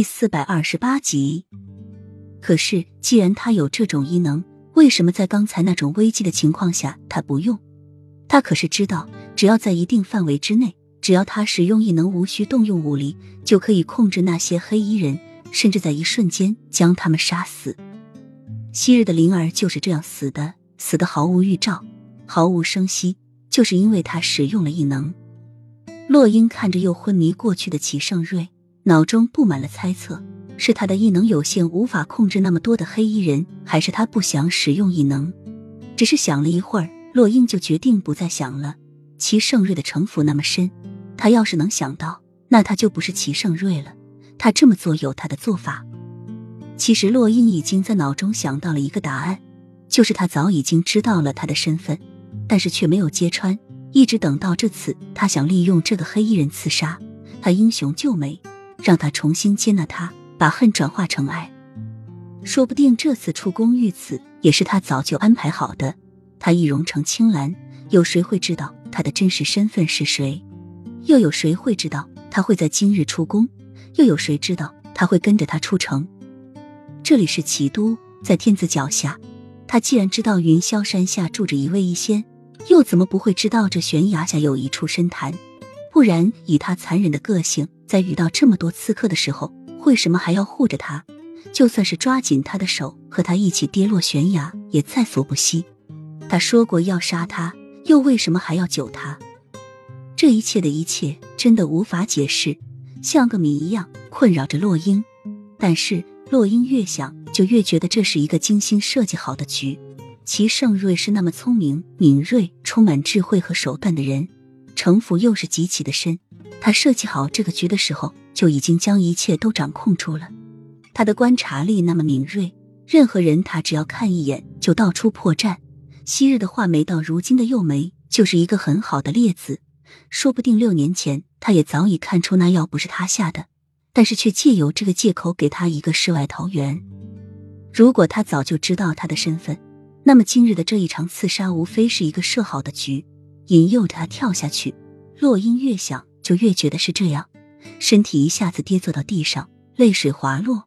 第四百二十八集。可是，既然他有这种异能，为什么在刚才那种危机的情况下他不用？他可是知道，只要在一定范围之内，只要他使用异能，无需动用武力，就可以控制那些黑衣人，甚至在一瞬间将他们杀死。昔日的灵儿就是这样死的，死的毫无预兆，毫无声息，就是因为他使用了异能。洛英看着又昏迷过去的齐盛瑞，脑中布满了猜测：是他的异能有限，无法控制那么多的黑衣人，还是他不想使用异能？只是想了一会儿，洛英就决定不再想了。齐盛瑞的城府那么深，他要是能想到，那他就不是齐盛瑞了。他这么做有他的做法。其实洛英已经在脑中想到了一个答案，就是他早已经知道了他的身份，但是却没有揭穿，一直等到这次，他想利用这个黑衣人刺杀他英雄救美，让他重新接纳他，把恨转化成爱。说不定这次出宫遇刺也是他早就安排好的。他易容成青兰，有谁会知道他的真实身份是谁？又有谁会知道他会在今日出宫？又有谁知道他会跟着他出城？这里是齐都，在天子脚下。他既然知道云霄山下住着一位异仙，又怎么不会知道这悬崖下有一处深潭？不然，以他残忍的个性，在遇到这么多刺客的时候，为什么还要护着他？就算是抓紧他的手，和他一起跌落悬崖，也在所不惜。他说过要杀他，又为什么还要救他？这一切的一切，真的无法解释，像个谜一样困扰着洛英。但是。洛英越想，就越觉得这是一个精心设计好的局。齐盛瑞是那么聪明、敏锐、充满智慧和手段的人，城府又是极其的深。他设计好这个局的时候，就已经将一切都掌控住了。他的观察力那么敏锐，任何人他只要看一眼就道出破绽。昔日的画眉到如今的幼眉，就是一个很好的例子。说不定六年前，他也早已看出那药不是他下的。但是却借由这个借口给他一个世外桃源。如果他早就知道他的身份，那么今日的这一场刺杀无非是一个设好的局，引诱着他跳下去。落音越想就越觉得是这样，身体一下子跌坐到地上，泪水滑落，